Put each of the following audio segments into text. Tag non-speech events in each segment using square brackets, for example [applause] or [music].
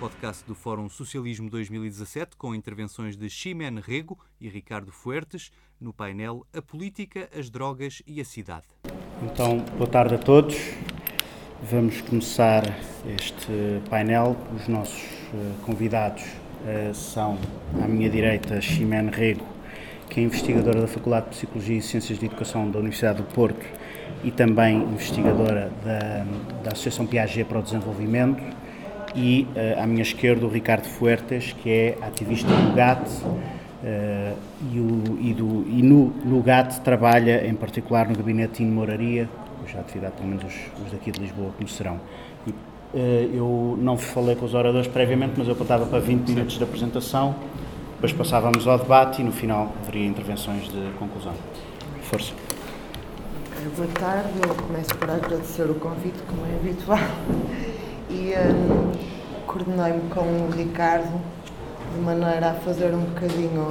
podcast do Fórum Socialismo 2017, com intervenções de Ximen Rego e Ricardo Fuertes, no painel A Política, as Drogas e a Cidade. Então, boa tarde a todos. Vamos começar este painel. Os nossos eh, convidados uh, são, à minha direita, Ximen Rego, que é investigadora da Faculdade de Psicologia e Ciências de Educação da Universidade do Porto e também investigadora da, da Associação Piaget para o Desenvolvimento e uh, à minha esquerda o Ricardo Fuertes, que é ativista do GAT uh, e, o, e, do, e no, no GAT trabalha em particular no gabinete de moraria, cuja atividade pelo menos os, os, daqui de Lisboa conhecerão. E, uh, eu não falei com os oradores previamente, mas eu contava para 20 minutos de apresentação, depois passávamos ao debate e no final haveria intervenções de conclusão. Força. Boa tarde, eu começo por agradecer o convite, como é habitual e um, coordenei-me com o Ricardo de maneira a fazer um bocadinho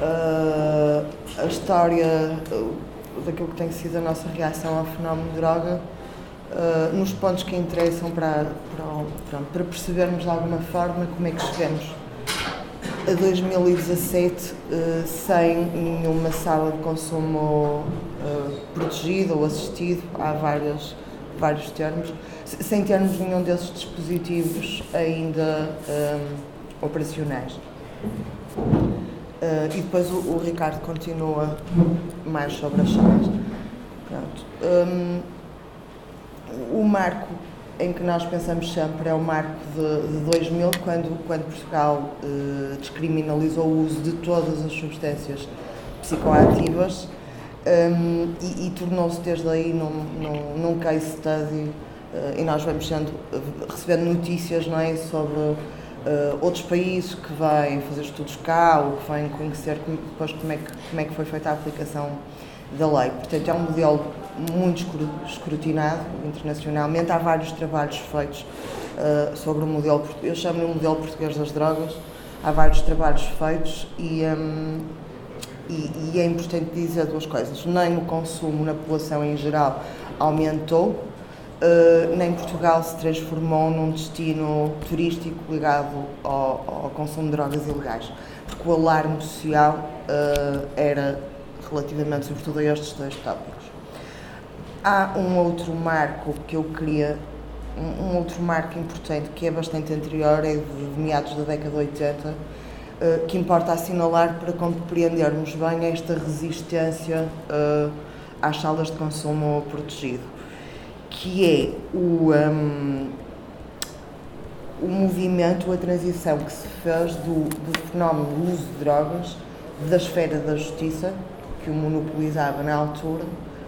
uh, a história uh, daquilo que tem sido a nossa reação ao fenómeno de droga uh, nos pontos que interessam para, para, para percebermos de alguma forma como é que chegamos a 2017 uh, sem nenhuma sala de consumo uh, protegida ou assistido, há várias, vários termos sem termos nenhum desses dispositivos ainda um, operacionais. Uh, e depois o, o, Ricardo continua mais sobre as chaves. Um, o marco em que nós pensamos sempre é o marco de, de 2000, quando, quando Portugal uh, descriminalizou o uso de todas as substâncias psicoativas um, e, e tornou-se desde aí num, num, num case study eh, e nós vamos sendo, recebendo notícias não é, sobre uh, outros países que vêm fazer estudos cá ou que vêm conhecer depois como é, que, como é que foi feita a aplicação da lei. Portanto, é um modelo muito escrutinado internacionalmente. Há vários trabalhos feitos uh, sobre o modelo, eu chamo-lhe o modelo português das drogas. Há vários trabalhos feitos e, um, e, e é importante dizer duas coisas. Nem o consumo na população em geral aumentou, Uh, nem Portugal se transformou num destino turístico ligado ao, ao consumo de drogas ilegais, porque o alarme social uh, era relativamente, sobretudo, a estes dois tópicos. Há um outro marco que eu queria, um, um outro marco importante que é bastante anterior, é de meados da década de 80, uh, eh, que importa assinalar para compreendermos bem esta resistência às salas de consumo protegido que é o, um, o movimento, a transição que se fez do, do fenómeno do uso de drogas da esfera da justiça, que o monopolizava na altura,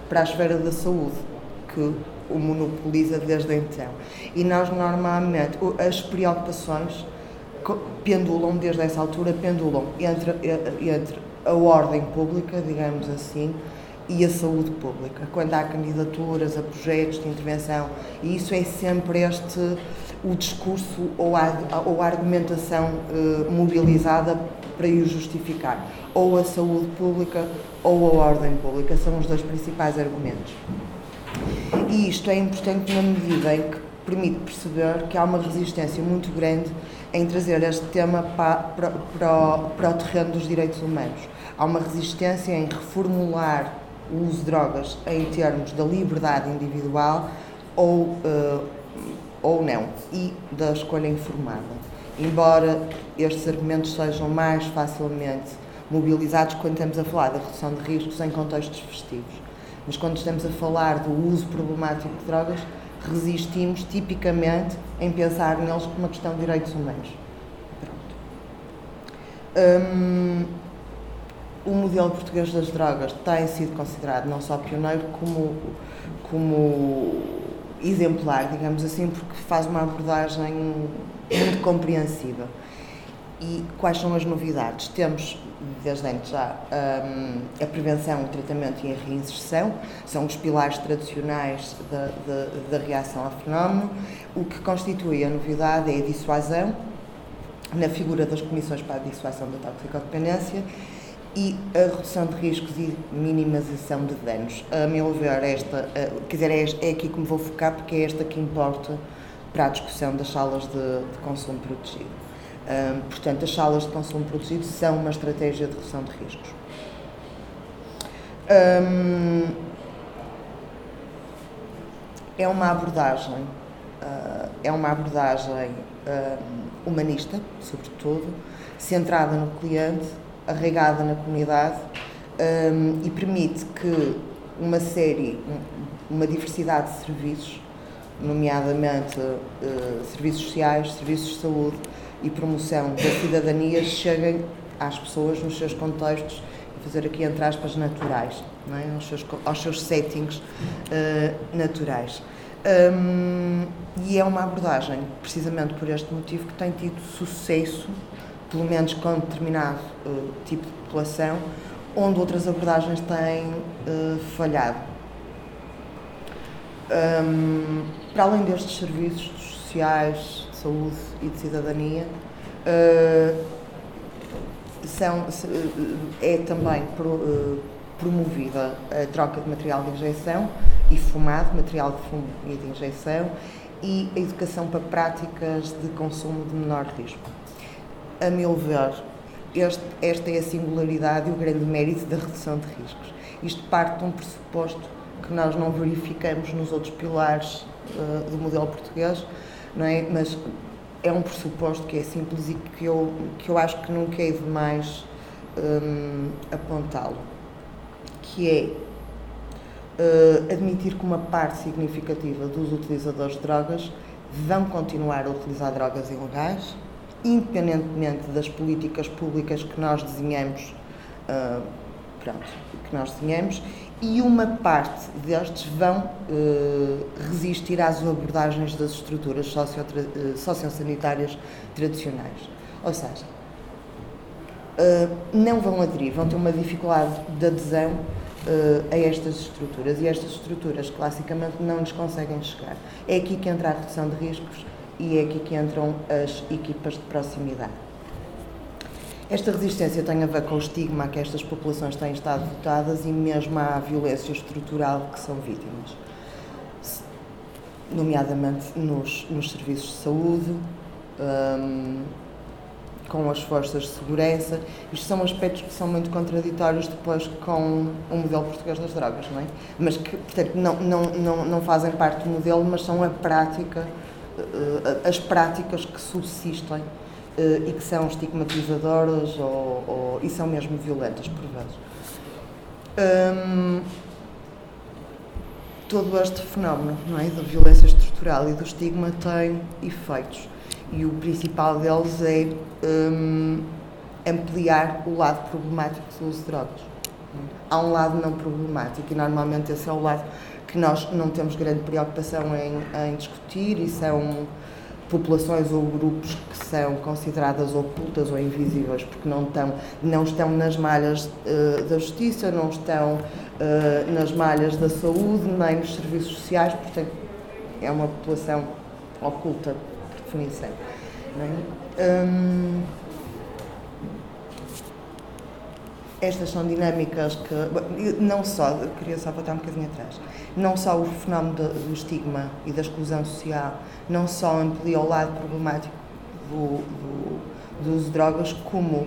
para a esfera da saúde, que o monopoliza desde então. E nós, normalmente, as preocupações pendulam, desde essa altura, pendulam entre, entre a ordem pública, digamos assim, e a saúde pública, quando há candidaturas a projetos de intervenção, e isso é sempre este o discurso ou a, ou a argumentação eh, mobilizada para o justificar, ou a saúde pública ou a ordem pública, são os dois principais argumentos. E isto é importante na medida em que permite perceber que há uma resistência muito grande em trazer este tema para, para, para, o, para o terreno dos direitos humanos. Há uma resistência em reformular o uso de drogas em termos da liberdade individual ou, uh, ou não, e da escolha informada. Embora estes argumentos sejam mais facilmente mobilizados quando estamos a falar da redução de riscos em contextos festivos. Mas quando estamos a falar do uso problemático de drogas, resistimos tipicamente em pensar neles como uma questão de direitos humanos. Hum, o modelo português das drogas tem sido considerado não só pioneiro, como, como exemplar, digamos assim, porque faz uma abordagem muito compreensiva. E quais são as novidades? Temos, desde antes já, um, a prevenção, o tratamento e a reinserção, são os pilares tradicionais da, da, reação ao fenómeno. O que constitui a novidade é a dissuasão, na figura das comissões para a dissuasão da toxicodependência, e a redução de riscos e minimização de danos. A meu ver, esta, quer dizer, é, é aqui que me vou focar porque é esta que importa para a discussão das salas de, de consumo protegido. Portanto, as salas de consumo protegido são uma estratégia de redução de riscos. É uma abordagem, uh, é uma abordagem humanista, sobretudo, centrada no cliente, arraigada na comunidade e permite que uma série, uma diversidade de serviços, nomeadamente uh, serviços sociais, serviços de saúde e promoção da cidadania, cheguem às pessoas nos seus contextos, fazer aqui entre aspas, naturais, é? aos, seus, aos, seus, settings uh, naturais. Um, e é uma abordagem, precisamente por este motivo, que tem tido sucesso, pelo menos com determinado uh, tipo de população, onde outras abordagens têm uh, falhado. Um, para além destes serviços sociais, saúde e de cidadania, uh, são, é também pro, promovida a troca de material de injeção e fumado, material de fumo e de injeção, e a educação para práticas de consumo de menor risco. A meu ver, este, esta é a singularidade e o grande mérito da redução de riscos. Isto parte de um pressuposto que nós não verificamos nos outros pilares uh, do modelo português, não é? mas é um pressuposto que é simples e que eu, que eu acho que nunca é demais um, apontá-lo, que é uh, admitir que uma parte significativa dos utilizadores de drogas vão continuar a utilizar drogas ilegais, independentemente das políticas públicas que nós desenhamos, uh, pronto, que nós desenhamos, e uma parte destes vão uh, resistir às abordagens das estruturas uh, sociosanitárias tradicionais. Ou seja, uh, não vão aderir, vão ter uma dificuldade de adesão a estas estruturas e estas estruturas classicamente não lhes conseguem chegar. É aqui que entra a redução de riscos e é aqui que entram as equipas de proximidade. Esta resistência tem a ver com o estigma a que estas populações têm estado dotadas e mesmo à violência estrutural que são vítimas, nomeadamente nos, nos serviços de saúde, um, com as forças de segurança. Isto são aspectos que são muito contraditórios depois com o modelo português das drogas, não é? Mas que, portanto, não, não, não, não fazem parte do modelo, mas são a prática eh, as práticas que subsistem eh, e que são estigmatizadoras ou, ou, e são mesmo violentas por vezes. Hum, todo este fenómeno não é, da violência estrutural e do estigma tem efeitos e o principal deles é hum, ampliar o lado problemático do uso de drogas. Há um lado não problemático e normalmente esse é o lado que nós não temos grande preocupação em, em discutir e são populações ou grupos que são consideradas ocultas ou invisíveis porque não estão, não estão nas malhas uh, da justiça, não estão uh, nas malhas da saúde, nem nos serviços sociais, portanto é uma população oculta, por definição. É? Hum, estas são dinâmicas que, não só, queria só voltar um bocadinho atrás, não só o fenómeno do estigma e da exclusão social, não só amplia o lado problemático do, do, do uso de drogas, como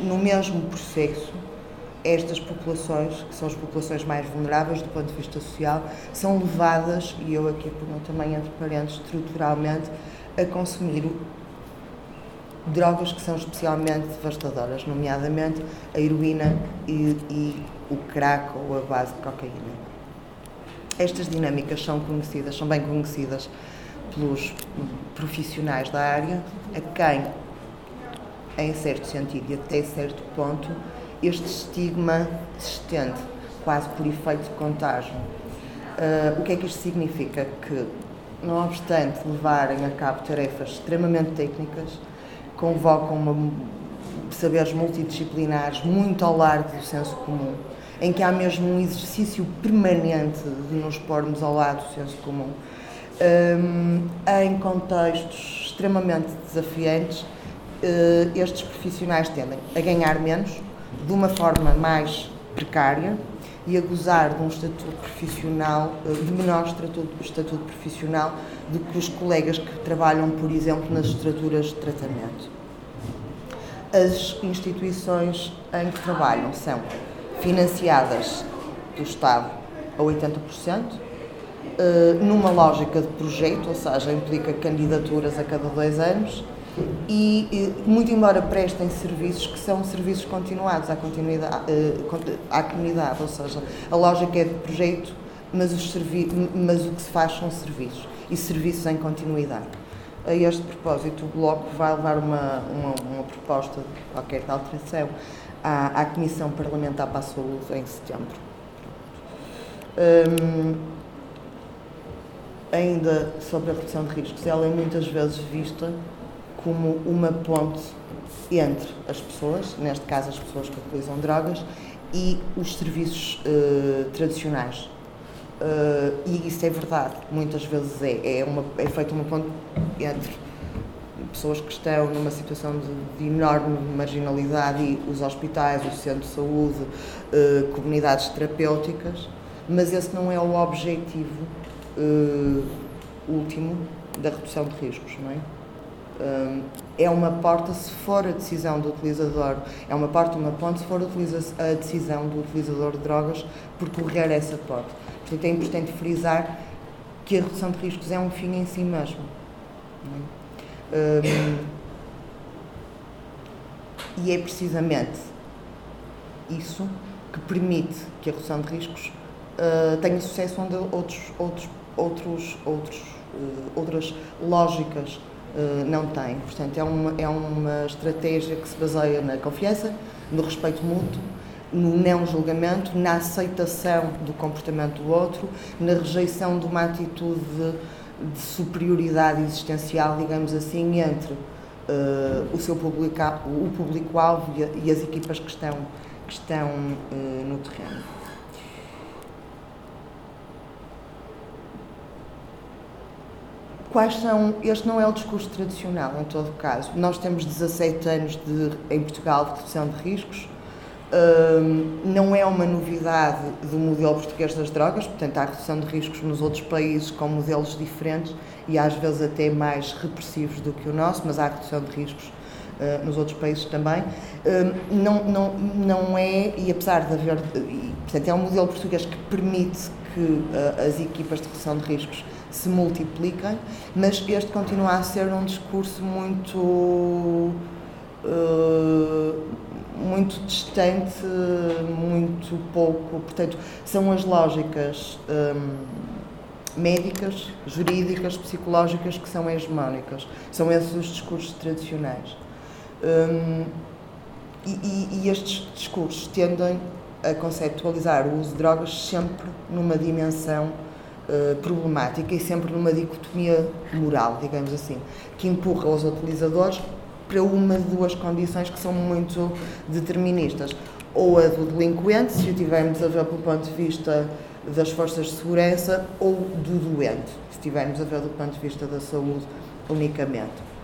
no mesmo processo estas populações, que são as populações mais vulneráveis do ponto de vista social, são levadas, e eu aqui ponho também entre parentes, estruturalmente, a consumir drogas que são especialmente devastadoras, nomeadamente a heroína e, e o crack ou a base de cocaína. Estas dinâmicas são conhecidas, são bem conhecidas pelos profissionais da área, a quem, em certo sentido e até certo ponto, este estigma se estende, quase por efeito de contágio. Uh, o que é que isto significa? Que, não obstante levarem a cabo tarefas extremamente técnicas, convocam uma, saberes multidisciplinares muito ao largo do senso comum, em que há mesmo um exercício permanente de nos pormos ao lado do senso comum, um, em contextos extremamente desafiantes, uh, estes profissionais tendem a ganhar menos, de uma forma mais precária, e a gozar de um estatuto profissional, eh, de menor estatuto, estatuto profissional do que os colegas que trabalham, por exemplo, nas estruturas de tratamento. As instituições em que trabalham são financiadas do Estado a 80%, eh, numa lógica de projeto, ou seja, implica candidaturas a cada dois anos, e, muito embora prestem serviços que são serviços continuados à, continuidade, eh, à comunidade, ou seja, a lógica é de projeto, mas, mas o que se faz são serviços, e serviços em continuidade. A este propósito, o Bloco vai levar uma, uma, uma proposta de qualquer alteração à, à Comissão Parlamentar para a Saúde em setembro. Hum, ainda sobre a redução de riscos, ela é muitas vezes vista como uma ponte entre as pessoas, neste caso as pessoas que utilizam drogas, e os serviços uh, tradicionais. Uh, e isso é verdade, muitas vezes é. É, uma, é feita uma ponte entre pessoas que estão numa situação de, de, enorme marginalidade e os hospitais, o centro de saúde, uh, comunidades terapêuticas, mas esse não é o objetivo último da redução de riscos, não é? É uma porta se for a decisão do utilizador, é uma porta, uma ponte se for a decisão do utilizador de drogas percorrer essa porta. Portanto, é importante frisar que a redução de riscos é um fim em si mesmo. Um, e é precisamente isso que permite que a redução de riscos uh, tenha sucesso onde outros, outros, outros, outros, uh, outras lógicas não tem. Portanto, é uma, é uma estratégia que se baseia na confiança, no respeito mútuo, no não julgamento, na aceitação do comportamento do outro, na rejeição de uma atitude de, de superioridade existencial, digamos assim, entre uh, o seu público, público-alvo e, e, as equipas que estão, que estão uh, no terreno. Quais são. Este não é o discurso tradicional, em todo caso. Nós temos 17 anos de, em Portugal de redução de riscos. Um, não é uma novidade do modelo português das drogas, portanto, há redução de riscos nos outros países com modelos diferentes e às vezes até mais repressivos do que o nosso, mas há redução de riscos uh, nos outros países também. Um, não, não, não é, e apesar de haver. E, portanto, é um modelo português que permite que uh, as equipas de redução de riscos se multipliquem, mas este continua a ser um discurso muito. Uh, muito distante, muito pouco. Portanto, são as lógicas um, médicas, jurídicas, psicológicas que são hegemónicas. São esses os discursos tradicionais. Um, e, e, e estes discursos tendem a conceptualizar o uso de drogas sempre numa dimensão uh, problemática e sempre numa dicotomia moral, digamos assim, que empurra os utilizadores para uma de duas condições que são muito deterministas. Ou a do delinquente, se o tivermos a ver pelo ponto de vista das forças de segurança, ou do doente, se tivermos a ver do ponto de vista da saúde unicamente.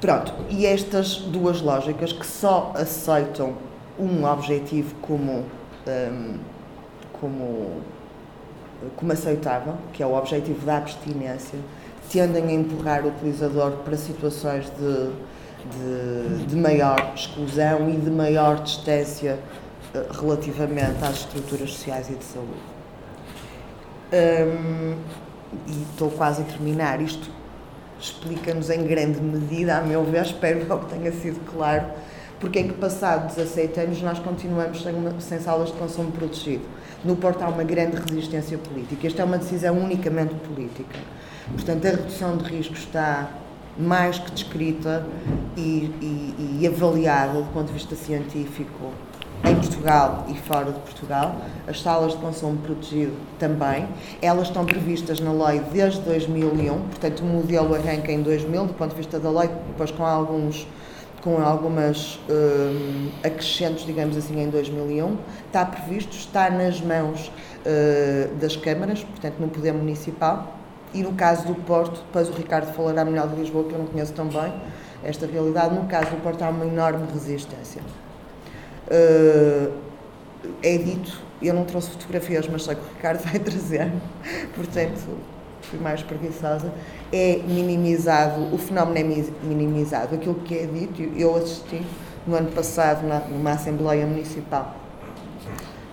Pronto, e estas duas lógicas que só aceitam um objetivo como, um, como, como aceitável, que é o objetivo da abstinência, tendem a empurrar o utilizador para situações de, de, de maior exclusão e de maior distância uh, relativamente às estruturas sociais e de saúde. Um, e estou quase a terminar. Isto explica-nos em grande medida, a meu ver, [laughs] espero que tenha sido claro, porque é que passados 17 anos nós continuamos sem, sem salas de consumo protegido. No Porto há uma grande resistência política. Esta é uma decisão unicamente política. Portanto, a redução de riscos está mais que descrita e, e, e avaliada do ponto de vista científico em Portugal e fora de Portugal. As salas de consumo protegido também. Elas estão previstas na lei desde 2001, portanto, o modelo arranca em 2000, do ponto de vista da lei, depois com alguns com algumas um, acrescentos, digamos assim, em 2001. Está previsto, está nas mãos uh, das câmaras, portanto, no Poder Municipal. E no caso do Porto, depois o Ricardo falará melhor de Lisboa, que eu não conheço tão bem esta realidade. No caso do Porto, há uma enorme resistência. Uh, é dito eu não trouxe fotografias, mas sei que o Ricardo [laughs] vai trazer, portanto fui mais preguiçosa, é minimizado, o fenómeno é minimizado. Aquilo que é dito, eu assisti no ano passado na, numa Assembleia Municipal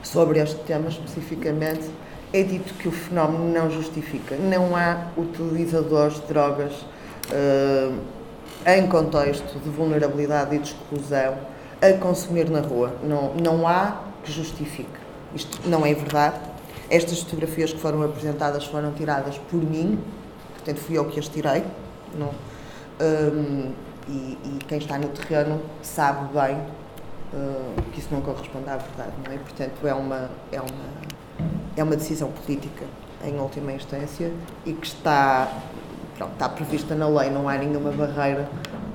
sobre este tema especificamente, é dito que o fenómeno não justifica. Não há utilizadores de drogas uh, em contexto de vulnerabilidade e de exclusão a consumir na rua. Não, não há que justifique. Isto não é verdade. Estas fotografias que foram apresentadas foram tiradas por mim, portanto fui eu que as tirei. Não, um, e, e, quem está no terreno sabe bem uh, que isso não corresponde à verdade, não é? Portanto, é uma, é uma, é uma decisão política, em última instância, e que está, pronto, está prevista na lei, não há nenhuma barreira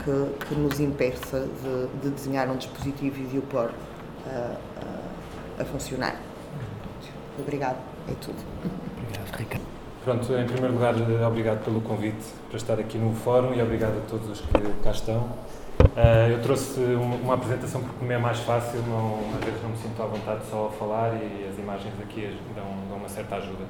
que, que nos impeça de, de desenhar um dispositivo e de o pôr uh, uh, a funcionar. Obrigado, é tudo. Obrigado, Ricardo. Pronto, em primeiro lugar, obrigado pelo convite para estar aqui no fórum e obrigado a todos os que cá estão. Uh, eu trouxe uma, uma, apresentação porque me é mais fácil, não, às vezes não me sinto à vontade só a falar e as imagens aqui dão, dão uma certa ajuda.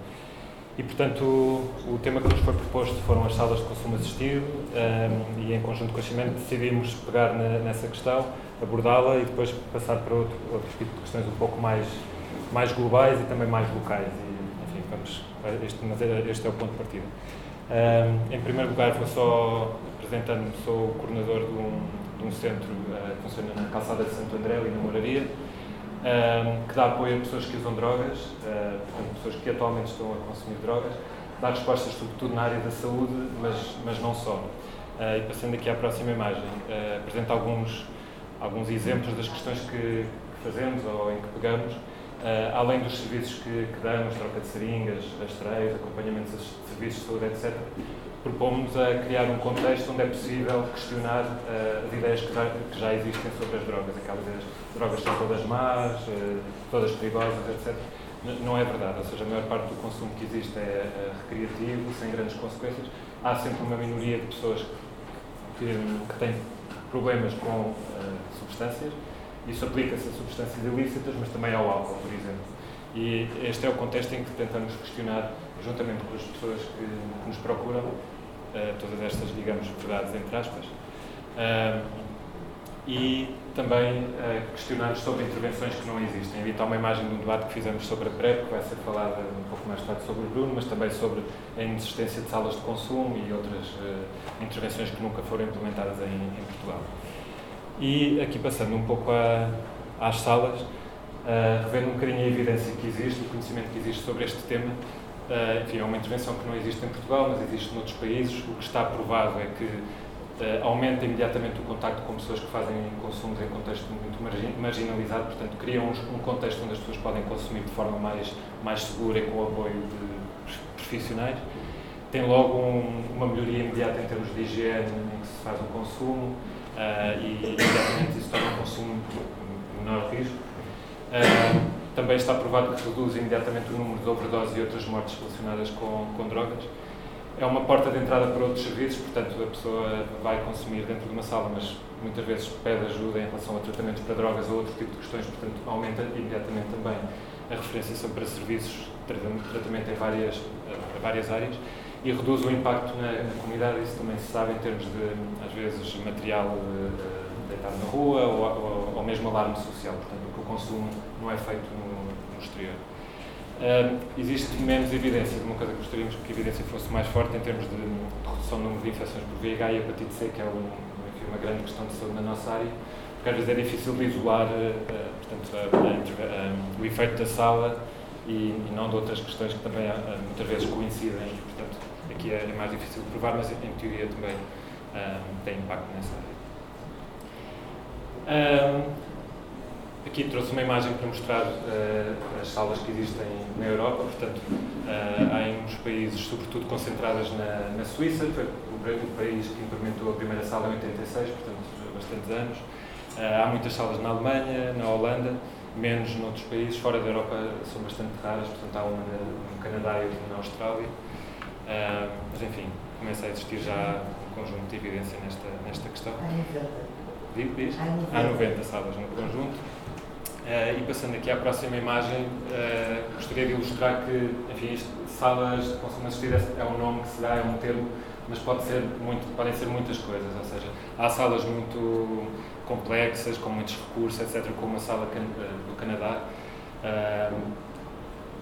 E, portanto, o, o, tema que nos foi proposto foram as salas de consumo assistido um, ah, e, em conjunto com a Cimento, decidimos pegar na, nessa questão, abordá-la e depois passar para outro, outro tipo de questões um pouco mais, mais globais e também mais locais. E, enfim, vamos, este, mas este é o ponto de partida. Um, em primeiro lugar, vou só apresentando-me, sou o coordenador de um, de um centro uh, que funciona na calçada de Santo André, ali na Moraria, uh, que dá apoio a pessoas que usam drogas, uh, portanto, pessoas que atualmente estão a consumir drogas, dá respostas sobretudo na área da saúde, mas, mas não só. e passando aqui à próxima imagem, apresento alguns, alguns exemplos das questões que, que fazemos ou em que pegamos, além dos serviços que, que damos, troca de seringas, rastreios, acompanhamentos de serviços de saúde, etc., propomos a criar um contexto onde é possível questionar uh, as ideias que já, que já, existem sobre as drogas, aquelas ideias que drogas são todas más, uh, todas perigosas, etc. Não é verdade, ou seja, a maior parte do consumo que existe é uh, recreativo, sem grandes consequências. Há sempre uma minoria de pessoas que, que têm problemas com substâncias, isso aplica-se a substâncias ilícitas, mas também ao álcool, por exemplo. E este é o contexto em que tentamos questionar, juntamente com as pessoas que, que nos procuram, uh, todas estas, digamos, verdades entre aspas, uh, e também uh, questionar sobre intervenções que não existem. Ali está uma imagem de um debate que fizemos sobre a PrEP, que vai ser falada um pouco mais tarde sobre o Bruno, mas também sobre a inexistência de salas de consumo e outras intervenções que nunca foram implementadas em, em, Portugal. E aqui passando um pouco a, às salas, uh, revendo um bocadinho a evidência que existe, o conhecimento que existe sobre este tema, Uh, enfim, é uma intervenção que não existe em Portugal, mas existe noutros países. O que está provado é que uh, aumenta imediatamente o contacto com pessoas que fazem consumos em contexto muito marginalizado, portanto, criam um, um contexto onde as pessoas podem consumir de forma mais, mais segura e com o apoio de profissionais. Tem logo um, uma melhoria imediata em termos de higiene em que se faz o consumo uh, e imediatamente isso torna o consumo menor risco. Também está provado que reduz imediatamente o número de overdoses e outras mortes relacionadas com, com drogas. É uma porta de entrada para outros serviços, portanto, a pessoa vai consumir dentro de uma sala, mas muitas vezes pede ajuda em relação a tratamentos para drogas ou outro tipo de questões, portanto, aumenta imediatamente também a referenciação para serviços, tratamento em várias, a várias áreas e reduz o impacto na, na, comunidade, isso também se sabe em termos de, às vezes, material uh, deitado na rua ou, ou, ou mesmo alarme social, portanto, o consumo não é feito no, no exterior. Uh, existe menos evidência, uma coisa que gostaríamos que a evidência fosse mais forte em termos de, de redução do número de infecções por VIH e hepatite C, que é um, enfim, uma grande questão de saúde na nossa área, porque às vezes é difícil de isolar uh, portanto, o efeito da sala e, e, não de outras questões que também muitas vezes coincidem, portanto, aqui é, mais difícil de provar, mas em teoria também tem impacto nessa área. Aqui trouxe uma imagem para mostrar uh, as salas que existem na Europa, portanto, uh, há em uns países, sobretudo concentradas na, na Suíça, foi o, o, país que implementou a primeira sala em 86, portanto, há bastantes anos. Uh, há muitas salas na Alemanha, na Holanda, menos noutros países, fora da Europa são bastante raras, portanto, há uma no Canadá e outra na Austrália. Mas, enfim, começa a existir já um conjunto de evidência nesta, nesta questão. Há 90. Diz? Há 90 salas no conjunto. Uh, e passando aqui à próxima imagem, uh, gostaria de ilustrar que, enfim, isto, salas de consumo assistido é, um nome que se dá, é um termo, mas pode ser muito, podem ser muitas coisas, ou seja, há salas muito complexas, com muitos recursos, etc., como a sala do Canadá, uh,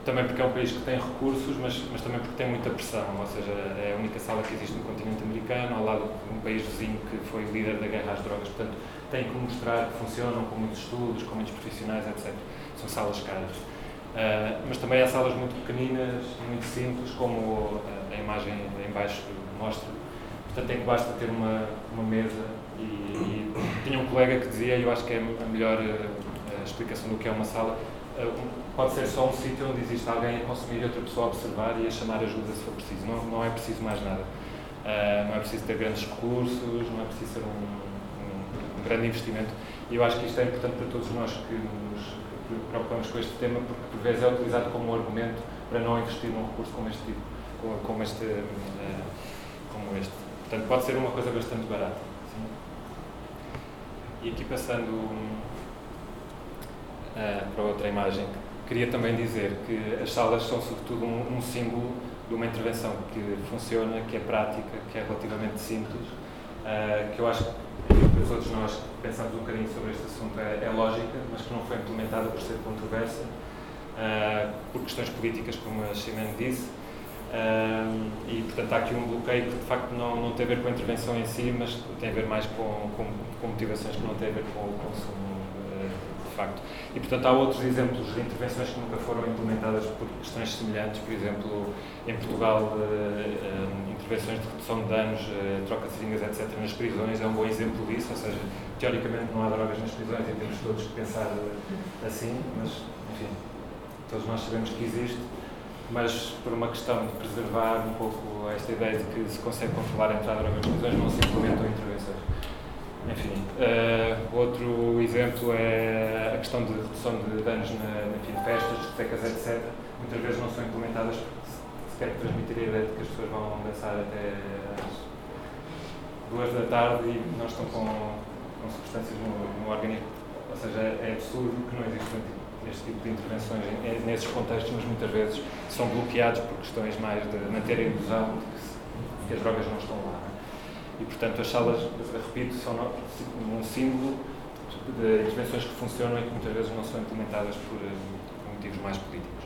também porque é um país que tem recursos, mas, mas também porque tem muita pressão, ou seja, é a única sala que existe no continente americano, ao lado de um país vizinho que foi líder da guerra às drogas, portanto, tem que mostrar que funcionam com muitos estudos, com muitos profissionais, etc. São salas caras. Uh, mas também há salas muito pequeninas, muito simples, como a imagem em baixo mostra. Portanto, tem que basta ter uma, uma mesa e, e, tinha um colega que dizia, e eu acho que é a melhor uh, explicação do que é uma sala, pode ser só um sítio onde existe alguém a consumir e outra pessoa a observar e a chamar ajuda se for preciso. Não, não é preciso mais nada. não é preciso ter grandes recursos, não é preciso ser um um grande investimento. E eu acho que isto é importante para todos nós que nos preocupamos com este tema, porque por vezes é utilizado como um argumento para não investir num recurso como este tipo, como, como este, uh, como este. Portanto, pode ser uma coisa bastante barata. Sim? E aqui passando uh, para outra imagem, queria também dizer que as salas são sobretudo um, um símbolo de uma intervenção que funciona, que é prática, que é relativamente simples, uh, que eu acho que todos nós pensamos um bocadinho sobre este assunto é, é lógica, mas que não foi implementada por ser controversa, uh, por questões políticas, como a Ximene disse. Uh, e, portanto, há aqui um bloqueio que, de facto, não, não tem a ver com a intervenção em si, mas tem a ver mais com, com, com motivações que não têm a ver com o consumo, facto. E, portanto, há outros exemplos de intervenções que nunca foram implementadas por questões semelhantes. Por exemplo, em Portugal, intervenções de redução de danos, uh, troca de seringas, etc., nas prisões é um bom exemplo disso, ou seja, teoricamente não há drogas nas prisões e temos todos que pensar uh, assim, mas, enfim, todos nós sabemos que existe, mas por uma questão de preservar um pouco esta ideia de que se consegue controlar a entrada de prisões, não se implementam intervenções. Enfim, uh, outro exemplo é a questão de redução de danos na, enfim, festas, discotecas, etc. Muitas vezes não são implementadas quero transmitir a ideia de que as pessoas vão dançar até às duas da tarde e não estão com, com substâncias no, no organismo. Ou seja, é absurdo que não existam este tipo de intervenções nesses contextos, mas muitas vezes são bloqueados por questões mais de manter a ilusão de que, que as drogas não estão lá. E, portanto, as salas, repito, são um símbolo de intervenções que funcionam e que muitas vezes não são implementadas por, por motivos mais políticos.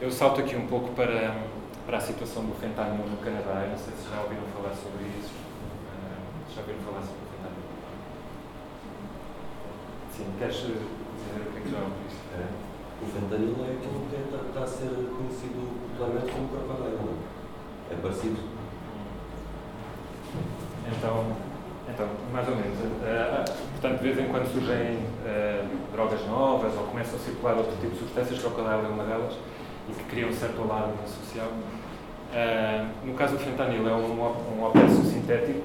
Eu salto aqui um pouco para, para a situação do fentanil no Canadá. Eu não sei se já ouviram falar sobre isso. Já ouviram falar sobre o fentanil? Sim, queres dizer o que é que já ouviste? É. O fentanil é aquilo que está, a ser conhecido popularmente como propaganda. É parecido. Então, então, mais ou menos. Uh, portanto, de vez em quando surgem uh, drogas novas ou começam a circular outro tipo de substâncias, que o crocodilo é uma delas e que cria um certo alarme social. Uh, no caso do fentanil, é um, um sintético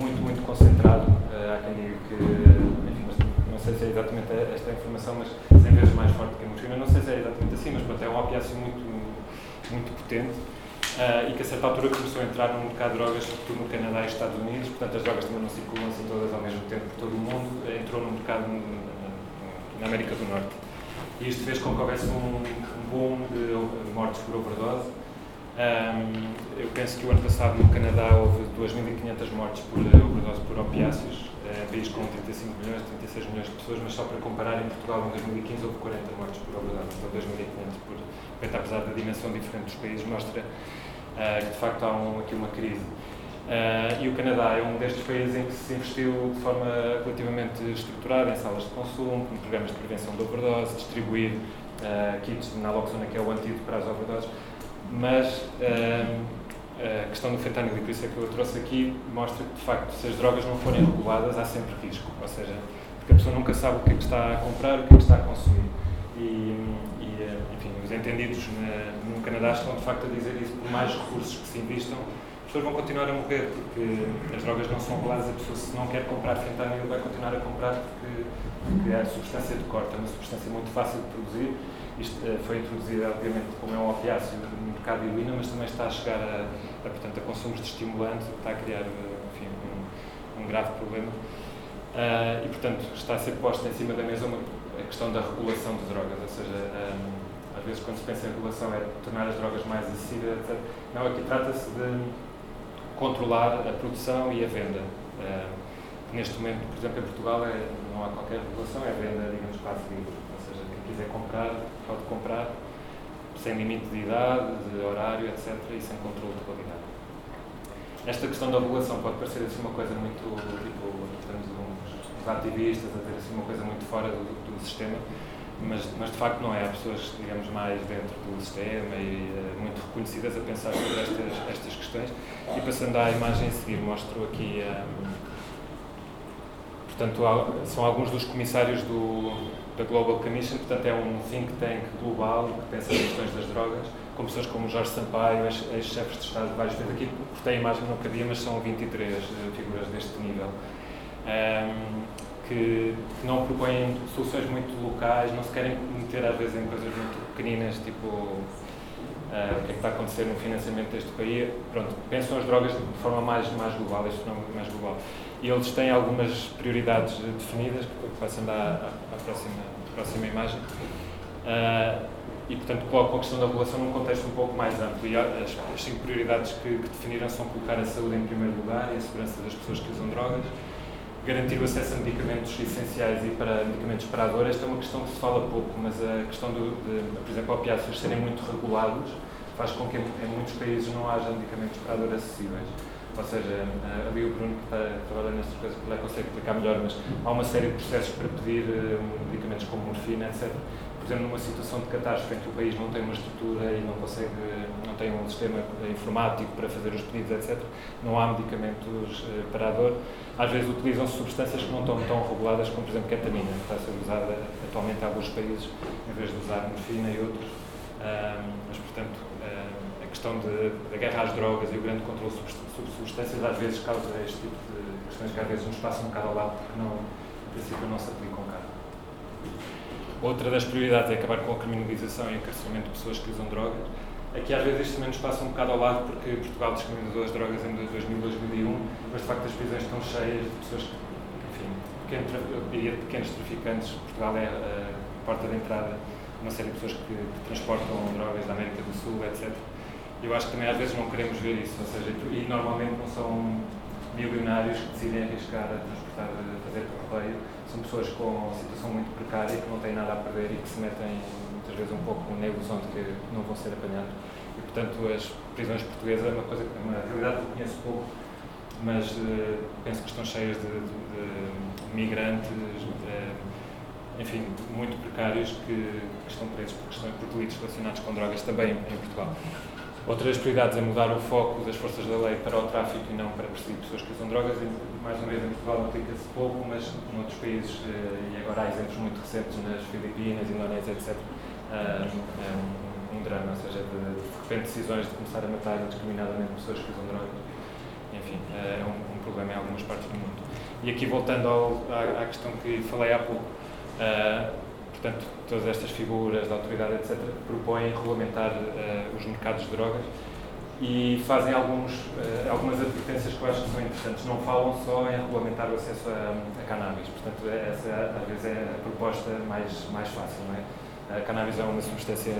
muito, muito concentrado. Há quem diga que, enfim, não sei se é exatamente esta informação, mas 100 vezes mais forte que a morfina. Não sei se é exatamente assim, mas pronto, é um opiáceo muito, muito potente. Uh, e que a certa altura começou a entrar no mercado de drogas, sobretudo no Canadá e Estados Unidos, portanto as drogas também não circulam assim todas ao mesmo tempo por todo o mundo, entrou no mercado na América do Norte. E isto fez com que houvesse um, boom de mortes por overdose. Um, eu penso que o ano passado no Canadá houve 2.500 mortes por overdose por opiáceos, é, país com 35 milhões, 36 milhões de pessoas, mas só para comparar, em Portugal em 2015 houve 40 mortes por overdose, então 2.500 por. Apesar da dimensão diferente dos países, mostra uh, que de facto há um, aqui uma crise. Uh, e o Canadá é um destes países em que se investiu de forma relativamente estruturada em salas de consumo, em programas de prevenção de overdose, distribuir uh, kits de naloxona, que é o antídoto para as overdoses, mas uh, a questão do fentanil, e por isso é que eu trouxe aqui, mostra que, de facto, se as drogas não forem reguladas, há sempre risco, ou seja, porque a pessoa nunca sabe o que é que está a comprar, o que é que está a consumir. E, e eh, enfim, os entendidos na, no Canadá estão, de facto, a dizer isso, por mais recursos que se investam, as pessoas vão continuar a morrer, porque as drogas não são reguladas, a pessoa, se não quer comprar fentanil, vai continuar a comprar porque, porque é a substância de corte, é uma substância muito fácil de produzir, isto uh, foi introduzido, obviamente, como é um opiáceo no mercado de heroína, mas também está a chegar a, a, portanto, a consumos de estimulantes, o que está a criar enfim, um, um grave problema. Uh, e, portanto, está a ser posta em cima da mesa uma, a questão da regulação de drogas, ou seja, um, às vezes quando se pensa em regulação é tornar as drogas mais acessíveis, etc. Não, aqui trata-se de controlar a produção e a venda. Uh, neste momento, por exemplo, em Portugal é, não há qualquer regulação, é venda, digamos, quase livre. Quiser comprar, pode comprar, sem limite de idade, de horário, etc., e sem controle de qualidade. Esta questão da regulação pode parecer assim uma coisa muito, tipo, temos uns, ativistas a ter assim uma coisa muito fora do, do sistema, mas, mas, de facto não é. Há pessoas, digamos, mais dentro do sistema e uh, muito reconhecidas a pensar sobre estas, estas questões. E passando à imagem a seguir, mostro aqui, um, portanto, há, são alguns dos comissários do, da Global Commission, portanto é um think tank global que pensa nas questões das drogas, com pessoas como Jorge Sampaio, ex-chefes de Estado de vários países. Aqui cortei a imagem, não cabia, mas são 23 uh, figuras deste nível. Um, que, que, não propõem soluções muito locais, não se querem meter às vezes em coisas muito pequeninas, tipo uh, o que é que está a acontecer no financiamento deste país. Pronto, pensam as drogas de forma mais, mais global, este fenómeno mais global. E eles têm algumas prioridades definidas, que passando à, à, próxima, à próxima imagem. Uh, e, portanto, colocam a questão da regulação num contexto um pouco mais amplo. E as, as cinco prioridades que, que, definiram são colocar a saúde em primeiro lugar e a segurança das pessoas que usam drogas, garantir o acesso a medicamentos essenciais e para medicamentos para a dor. Esta é uma questão que se fala pouco, mas a questão do, de, por exemplo, opiáceos serem muito regulados faz com que em muitos países não haja medicamentos para a dor acessíveis. Ou seja, eh, ali o Bruno que está trabalhando nestas coisas consegue explicar melhor, mas há uma série de processos para pedir eh, medicamentos como morfina, etc numa situação de catástrofe em que o país não tem uma estrutura e não consegue, não tem um sistema informático para fazer os pedidos, etc., não há medicamentos eh, para a dor. Às vezes utilizam-se substâncias que não estão tão reguladas como, por exemplo, ketamina, que está a ser usada atualmente em alguns países, em vez de usar morfina e outros. mas, portanto, a questão da guerra às drogas e o grande controle sobre substâncias às vezes causa este tipo de questões que às vezes nos passam um bocado ao lado porque não, no princípio não se aplicam cá. Outra das prioridades é acabar com a criminalização e encarceramento de pessoas que usam drogas. Aqui às vezes isto também nos passa um bocado ao lado porque Portugal descriminalizou as drogas em 2000, 2001, mas de facto as prisões estão cheias de pessoas que, enfim, pequeno, eu diria pequenos traficantes. Portugal é a porta de entrada uma série de pessoas que, que transportam drogas da América do Sul, etc. Eu acho que também às vezes não queremos ver isso, ou seja, e normalmente não são milionários que decidem arriscar a transportar, a fazer correio, são pessoas com situação muito precária, que não têm nada a perder e que se metem muitas vezes um pouco na ilusão de que não vão ser apanhados. E, portanto, as prisões portuguesas é uma coisa, uma realidade que eu conheço pouco, mas uh, penso que estão cheias de, de, de migrantes, uh, enfim, muito precários que, que, estão presos por, questões, por delitos relacionados com drogas também em Portugal. Outra das prioridades é mudar o foco das forças da lei para o tráfico e não para perseguir pessoas que usam drogas. E, mais uma vez, em Portugal aplica-se pouco, mas noutros países, eh, e agora há exemplos muito recentes nas Filipinas, Indonésia, etc., eh, é um, um drama, ou seja, de, de repente decisões de começar a matar indiscriminadamente pessoas que usam drogas. Enfim, eh, é um, um problema em algumas partes do mundo. E aqui, voltando ao, à, à, questão que falei há pouco, portanto, todas estas figuras da autoridade, etc., propõem regulamentar uh, os mercados de drogas e fazem alguns, uh, algumas advertências que eu acho que são interessantes. Não falam só em regulamentar o acesso a, a cannabis, portanto, essa às vezes é a proposta mais, mais fácil. Não é? A cannabis é uma substância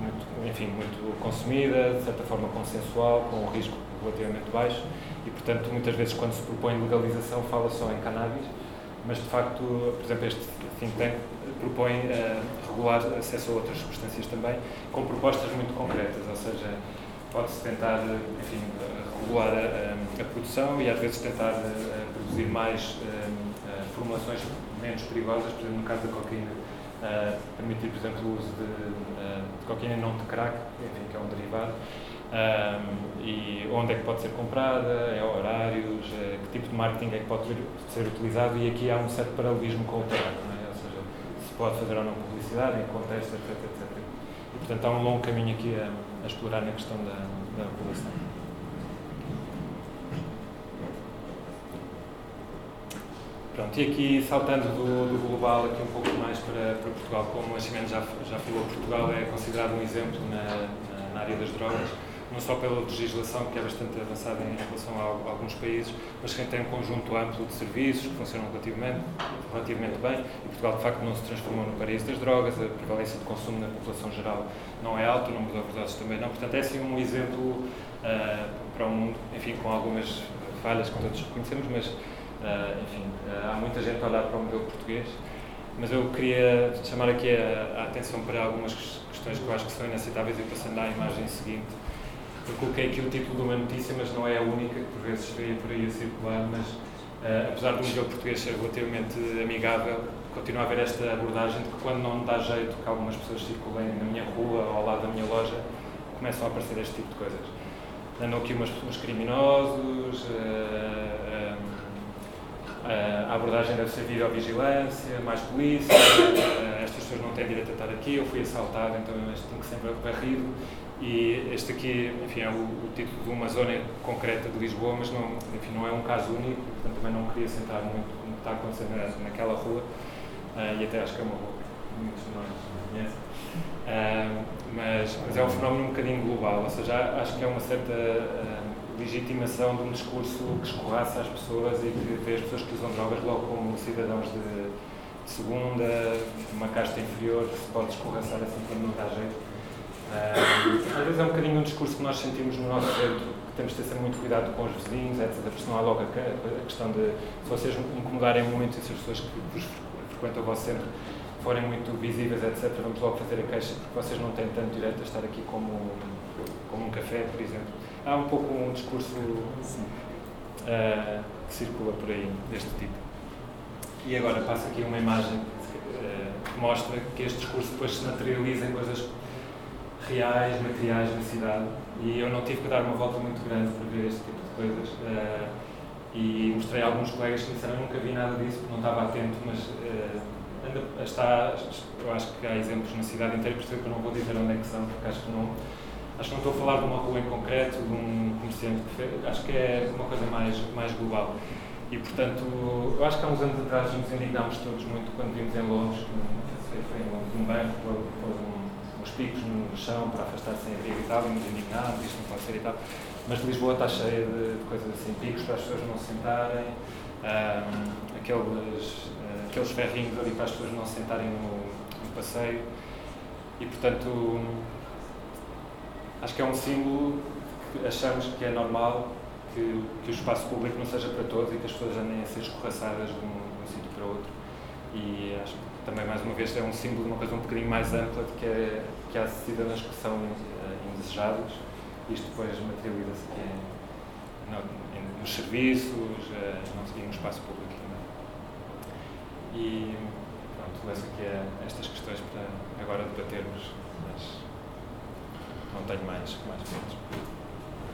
muito, enfim, muito consumida, de certa forma consensual, com um risco relativamente baixo e, portanto, muitas vezes quando se propõe legalização fala só em cannabis, mas de facto, por exemplo, este think tank propõe uh, regular acesso a outras substâncias também, com propostas muito concretas, ou seja, pode-se tentar, enfim, regular a, a, produção e às vezes tentar uh, produzir mais uh, formulações menos perigosas, por exemplo, no caso da cocaína, permitir, por exemplo, o uso de, de, cocaína não de crack, enfim, que é um derivado, um, e onde é que pode ser comprada, é horários, que tipo de marketing é que pode ser utilizado e aqui há um certo paralelismo com o tabaco pode fazer ou não publicidade, em contexto, etc, etc. E, portanto, há um longo caminho aqui a, a explorar na questão da, da regulação. Pronto, e aqui, saltando do, do, global aqui um pouco mais para, para Portugal, como a Ximena já, já falou, Portugal é considerado um exemplo na, na, na área das drogas, não só pela legislação, que é bastante avançada em relação a, alguns países, mas que tem um conjunto amplo de serviços que funcionam relativamente, relativamente bem. E Portugal, de facto, não se transformou no paraíso das drogas, a prevalência de consumo na população geral não é alta, o número de overdoses também não. Portanto, é assim um exemplo uh, para um mundo, enfim, com algumas falhas que todos reconhecemos, mas, uh, enfim, uh, há muita gente a olhar para o modelo português. Mas eu queria chamar aqui a, a atenção para algumas questões que eu acho que são inaceitáveis e passando à imagem seguinte eu coloquei aqui o título de uma notícia, mas não é a única, que por vezes veio por aí a circular, mas uh, apesar do modelo português ser relativamente amigável, continua a haver esta abordagem de que quando não dá jeito que algumas pessoas circulem na minha rua ou ao lado da minha loja, começam a aparecer este tipo de coisas. Andam aqui umas, uns criminosos, uh, a abordagem deve ser videovigilância, mais polícia, pessoas não têm direito a estar aqui, eu fui assaltado, então este tem que ser varrido. E este aqui, enfim, é o, o, título de uma zona concreta de Lisboa, mas não, enfim, não é um caso único, portanto também não queria centrar muito no que está acontecendo na, naquela rua, uh, e até acho que é uma rua que muitos de nós conhecem. Uh, mas, mas, é um fenómeno um bocadinho global, ou seja, acho que é uma certa uh, legitimação de um discurso que escorraça as pessoas e que vê as pessoas que usam drogas logo como cidadãos de segunda, uma casta inferior que se pode escorraçar assim quando não dá jeito. Uh, às vezes é um bocadinho um discurso que nós sentimos no nosso centro, que temos de ter sempre muito cuidado com os vizinhos, etc. Porque senão há logo a, questão de, se vocês incomodarem muito, se as pessoas que vos frequentam o vosso centro forem muito visíveis, etc., vamos logo fazer a queixa, porque vocês não têm tanto direito a estar aqui como, como um café, por exemplo. Há um pouco um discurso uh, que circula por aí, deste tipo. E agora passo aqui uma imagem que mostra que este discurso depois se materializa em coisas reais, materiais na cidade e eu não tive que dar uma volta muito grande para ver este tipo de coisas. Uh, e mostrei a alguns colegas que disseram nunca vi nada disso porque não estava atento, mas uh, anda, está, eu acho que há exemplos na cidade inteira, por isso que eu não vou dizer onde é que são, porque acho que não, acho que não estou a falar de uma rua em concreto, de um comerciante acho que é uma coisa mais, mais global. E portanto, eu acho que há uns anos atrás nos indignámos todos muito quando vimos em Londres, que foi em Londres, um banco, pôs uns picos no chão para afastar sem abrigo e tal, e nos indignados, isto não pode ser e tal. Mas Lisboa está cheia de, coisas assim, picos para as pessoas não se sentarem, um, aqueles, uh, aqueles ferrinhos ali para as pessoas não se sentarem no, no passeio. E portanto, acho que é um símbolo que achamos que é normal que, que o espaço público não seja para todos e que as pessoas andem a ser escorraçadas de um, um sítio para outro. E acho que também, mais uma vez, é um símbolo de uma coisa um bocadinho mais ampla de que, é, que há cidadãos que são uh, indesejados. Isto depois materializa-se é no, nos serviços uh, e no espaço público também. E pronto, levo aqui a estas questões para agora debatermos, mas não tenho mais, mais vezes.